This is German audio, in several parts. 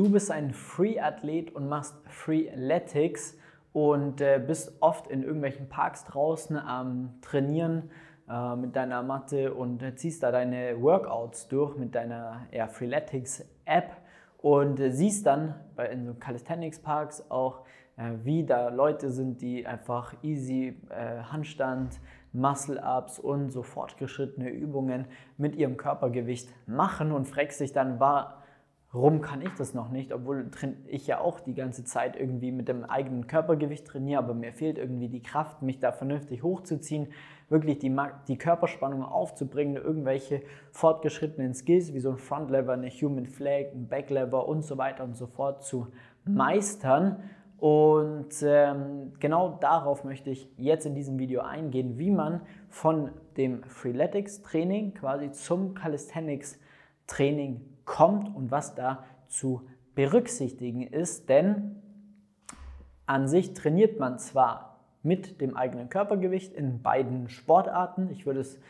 Du bist ein Free-Athlet und machst Freeletics und äh, bist oft in irgendwelchen Parks draußen am Trainieren äh, mit deiner Matte und ziehst da deine Workouts durch mit deiner ja, Freeletics-App und äh, siehst dann bei, in so Calisthenics-Parks auch, äh, wie da Leute sind, die einfach easy äh, Handstand, Muscle-Ups und so fortgeschrittene Übungen mit ihrem Körpergewicht machen und fragst sich dann, warum kann ich das noch nicht, obwohl ich ja auch die ganze Zeit irgendwie mit dem eigenen Körpergewicht trainiere, aber mir fehlt irgendwie die Kraft, mich da vernünftig hochzuziehen, wirklich die, die Körperspannung aufzubringen, irgendwelche fortgeschrittenen Skills wie so ein Front Lever, eine Human Flag, ein Back Lever und so weiter und so fort zu meistern. Und ähm, genau darauf möchte ich jetzt in diesem Video eingehen, wie man von dem Freeletics Training quasi zum Calisthenics Training kommt und was da zu berücksichtigen ist. Denn an sich trainiert man zwar mit dem eigenen Körpergewicht in beiden Sportarten. Ich würde es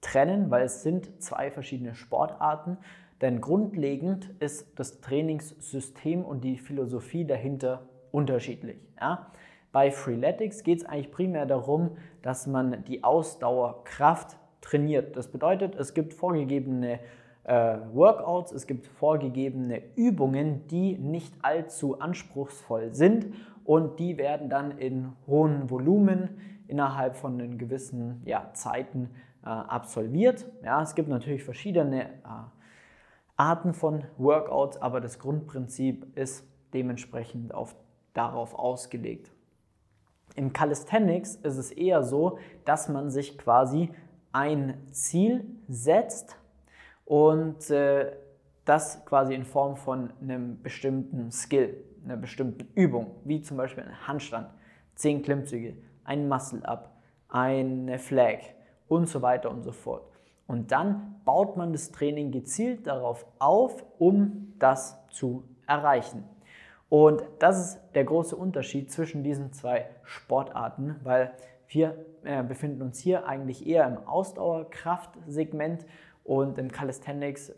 trennen, weil es sind zwei verschiedene Sportarten. Denn grundlegend ist das Trainingssystem und die Philosophie dahinter unterschiedlich. Ja? Bei Freeletics geht es eigentlich primär darum, dass man die Ausdauerkraft trainiert. Das bedeutet, es gibt vorgegebene äh, Workouts, es gibt vorgegebene Übungen, die nicht allzu anspruchsvoll sind und die werden dann in hohen Volumen innerhalb von den gewissen ja, Zeiten äh, absolviert. Ja, es gibt natürlich verschiedene äh, Arten von Workouts, aber das Grundprinzip ist dementsprechend auf darauf ausgelegt. Im Calisthenics ist es eher so, dass man sich quasi ein Ziel setzt und äh, das quasi in Form von einem bestimmten Skill, einer bestimmten Übung, wie zum Beispiel ein Handstand, 10 Klimmzüge, ein Muscle-Up, eine Flag und so weiter und so fort. Und dann baut man das Training gezielt darauf auf, um das zu erreichen. Und das ist der große Unterschied zwischen diesen zwei Sportarten, weil wir äh, befinden uns hier eigentlich eher im Ausdauerkraftsegment und im Calisthenics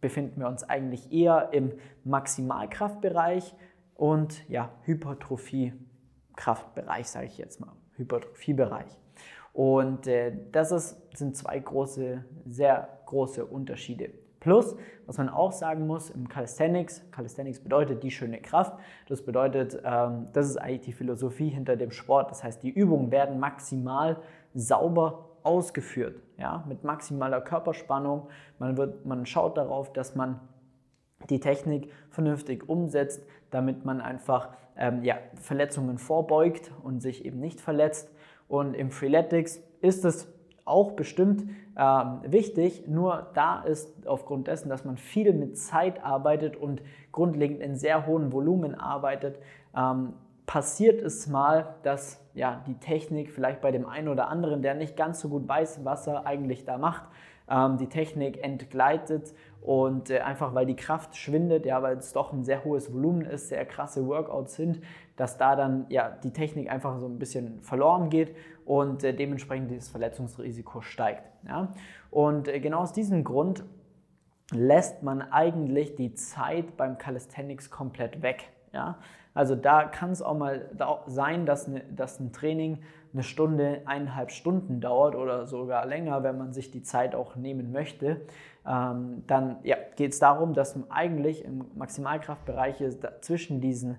befinden wir uns eigentlich eher im Maximalkraftbereich und ja, Hypertrophie-Kraftbereich, sage ich jetzt mal, Hypertrophiebereich. Und äh, das ist, sind zwei große, sehr große Unterschiede. Plus, was man auch sagen muss im Calisthenics, Calisthenics bedeutet die schöne Kraft. Das bedeutet, ähm, das ist eigentlich die Philosophie hinter dem Sport. Das heißt, die Übungen werden maximal sauber ausgeführt, ja, mit maximaler Körperspannung. Man, wird, man schaut darauf, dass man die Technik vernünftig umsetzt, damit man einfach ähm, ja, Verletzungen vorbeugt und sich eben nicht verletzt. Und im Freeletics ist es auch bestimmt ähm, wichtig, nur da ist aufgrund dessen, dass man viel mit Zeit arbeitet und grundlegend in sehr hohen Volumen arbeitet, ähm, passiert es mal, dass ja, die Technik vielleicht bei dem einen oder anderen, der nicht ganz so gut weiß, was er eigentlich da macht, ähm, die Technik entgleitet und äh, einfach weil die Kraft schwindet, ja, weil es doch ein sehr hohes Volumen ist, sehr krasse Workouts sind, dass da dann ja die Technik einfach so ein bisschen verloren geht und äh, dementsprechend das Verletzungsrisiko steigt. Ja. Und äh, genau aus diesem Grund lässt man eigentlich die Zeit beim Calisthenics komplett weg. Ja? Also da kann es auch mal sein, dass, eine, dass ein Training eine Stunde, eineinhalb Stunden dauert oder sogar länger, wenn man sich die Zeit auch nehmen möchte. Ähm, dann ja, geht es darum, dass man eigentlich im Maximalkraftbereich zwischen diesen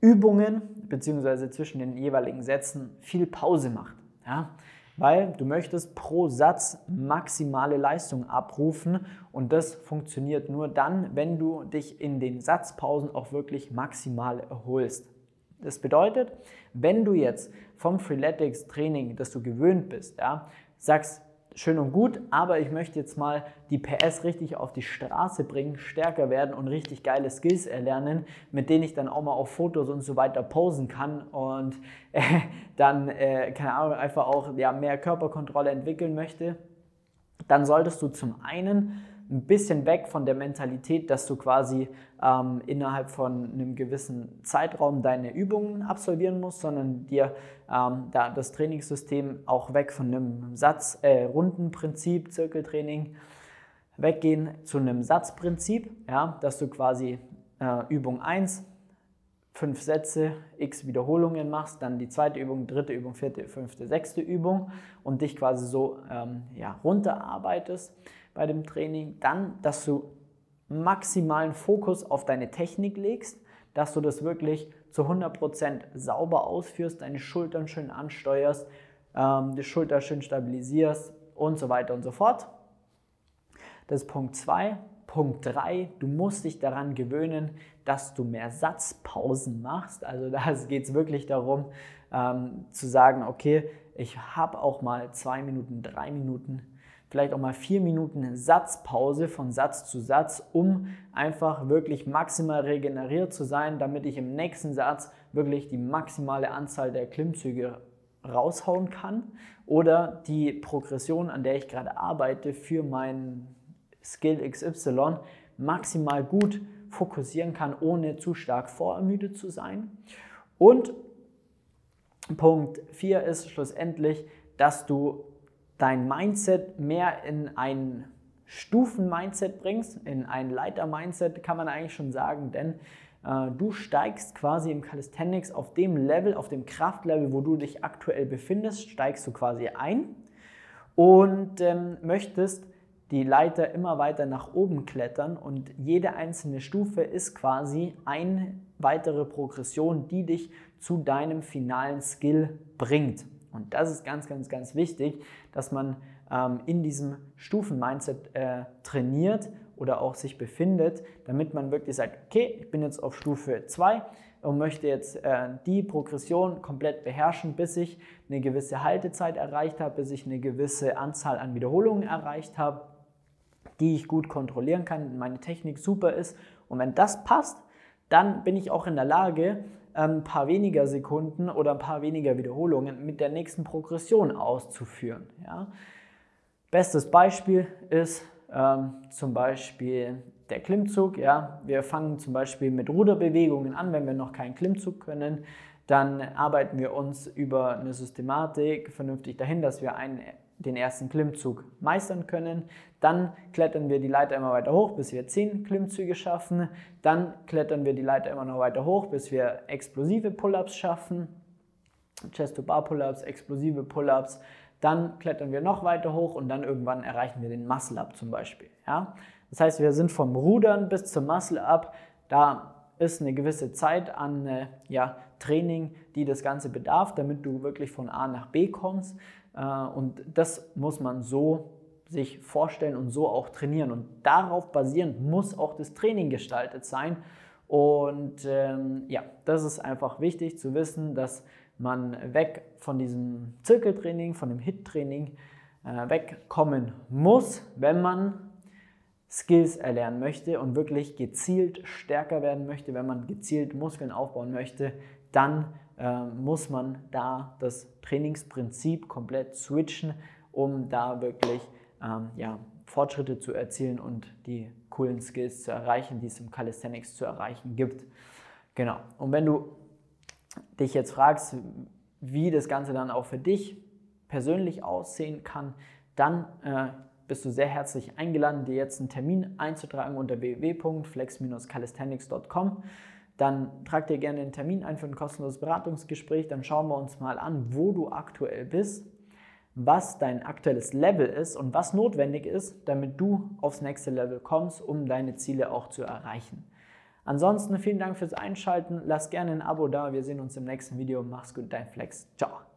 Übungen bzw. zwischen den jeweiligen Sätzen viel Pause macht. Ja? Weil du möchtest pro Satz maximale Leistung abrufen und das funktioniert nur dann, wenn du dich in den Satzpausen auch wirklich maximal erholst. Das bedeutet, wenn du jetzt vom Freeletics Training, das du gewöhnt bist, ja, sagst, schön und gut, aber ich möchte jetzt mal die PS richtig auf die Straße bringen, stärker werden und richtig geile Skills erlernen, mit denen ich dann auch mal auf Fotos und so weiter posen kann und äh, dann, äh, keine Ahnung, einfach auch ja, mehr Körperkontrolle entwickeln möchte, dann solltest du zum einen ein bisschen weg von der Mentalität, dass du quasi ähm, innerhalb von einem gewissen Zeitraum deine Übungen absolvieren musst, sondern dir ähm, da das Trainingssystem auch weg von einem Satz, äh, Rundenprinzip, Zirkeltraining, weggehen zu einem Satzprinzip, ja, dass du quasi äh, Übung 1, fünf Sätze, x Wiederholungen machst, dann die zweite Übung, dritte Übung, vierte, fünfte, sechste Übung und dich quasi so ähm, ja, runterarbeitest bei dem Training. Dann, dass du maximalen Fokus auf deine Technik legst, dass du das wirklich zu 100% sauber ausführst, deine Schultern schön ansteuerst, ähm, die Schulter schön stabilisierst und so weiter und so fort. Das ist Punkt 2. Punkt 3, du musst dich daran gewöhnen, dass du mehr Satzpausen machst. Also da geht es wirklich darum ähm, zu sagen, okay, ich habe auch mal zwei Minuten, drei Minuten, vielleicht auch mal vier Minuten Satzpause von Satz zu Satz, um einfach wirklich maximal regeneriert zu sein, damit ich im nächsten Satz wirklich die maximale Anzahl der Klimmzüge raushauen kann oder die Progression, an der ich gerade arbeite, für meinen Skill XY maximal gut fokussieren kann, ohne zu stark vorermüdet zu sein. Und Punkt 4 ist schlussendlich, dass du dein Mindset mehr in ein Stufen-Mindset bringst, in ein Leiter-Mindset kann man eigentlich schon sagen, denn äh, du steigst quasi im Calisthenics auf dem Level, auf dem Kraftlevel, wo du dich aktuell befindest, steigst du quasi ein und ähm, möchtest die Leiter immer weiter nach oben klettern und jede einzelne Stufe ist quasi eine weitere Progression, die dich zu deinem finalen Skill bringt. Und das ist ganz, ganz, ganz wichtig, dass man ähm, in diesem Stufen-Mindset äh, trainiert oder auch sich befindet, damit man wirklich sagt, okay, ich bin jetzt auf Stufe 2 und möchte jetzt äh, die Progression komplett beherrschen, bis ich eine gewisse Haltezeit erreicht habe, bis ich eine gewisse Anzahl an Wiederholungen erreicht habe, die ich gut kontrollieren kann, meine Technik super ist. Und wenn das passt, dann bin ich auch in der Lage, ein ähm, paar weniger Sekunden oder ein paar weniger Wiederholungen mit der nächsten Progression auszuführen. Ja? Bestes Beispiel ist ähm, zum Beispiel der Klimmzug. Ja? Wir fangen zum Beispiel mit Ruderbewegungen an, wenn wir noch keinen Klimmzug können. Dann arbeiten wir uns über eine Systematik vernünftig dahin, dass wir einen, den ersten Klimmzug meistern können. Dann klettern wir die Leiter immer weiter hoch, bis wir 10 Klimmzüge schaffen. Dann klettern wir die Leiter immer noch weiter hoch, bis wir explosive Pull-ups schaffen. Chest-to-Bar-Pull-ups, explosive Pull-ups. Dann klettern wir noch weiter hoch und dann irgendwann erreichen wir den Muscle-Up zum Beispiel. Ja? Das heißt, wir sind vom Rudern bis zum Muscle-Up. Da ist eine gewisse Zeit an äh, ja, Training, die das Ganze bedarf, damit du wirklich von A nach B kommst. Äh, und das muss man so sich vorstellen und so auch trainieren. Und darauf basierend muss auch das Training gestaltet sein. Und ähm, ja, das ist einfach wichtig zu wissen, dass man weg von diesem Zirkeltraining, von dem HIT-Training äh, wegkommen muss, wenn man Skills erlernen möchte und wirklich gezielt stärker werden möchte, wenn man gezielt Muskeln aufbauen möchte, dann äh, muss man da das Trainingsprinzip komplett switchen, um da wirklich ähm, ja, Fortschritte zu erzielen und die coolen Skills zu erreichen, die es im Calisthenics zu erreichen gibt. Genau. Und wenn du dich jetzt fragst, wie das Ganze dann auch für dich persönlich aussehen kann, dann äh, bist du sehr herzlich eingeladen, dir jetzt einen Termin einzutragen unter www.flex-calisthenics.com. Dann trag dir gerne einen Termin ein für ein kostenloses Beratungsgespräch. Dann schauen wir uns mal an, wo du aktuell bist, was dein aktuelles Level ist und was notwendig ist, damit du aufs nächste Level kommst, um deine Ziele auch zu erreichen. Ansonsten vielen Dank fürs Einschalten. Lass gerne ein Abo da. Wir sehen uns im nächsten Video. Mach's gut, dein Flex. Ciao.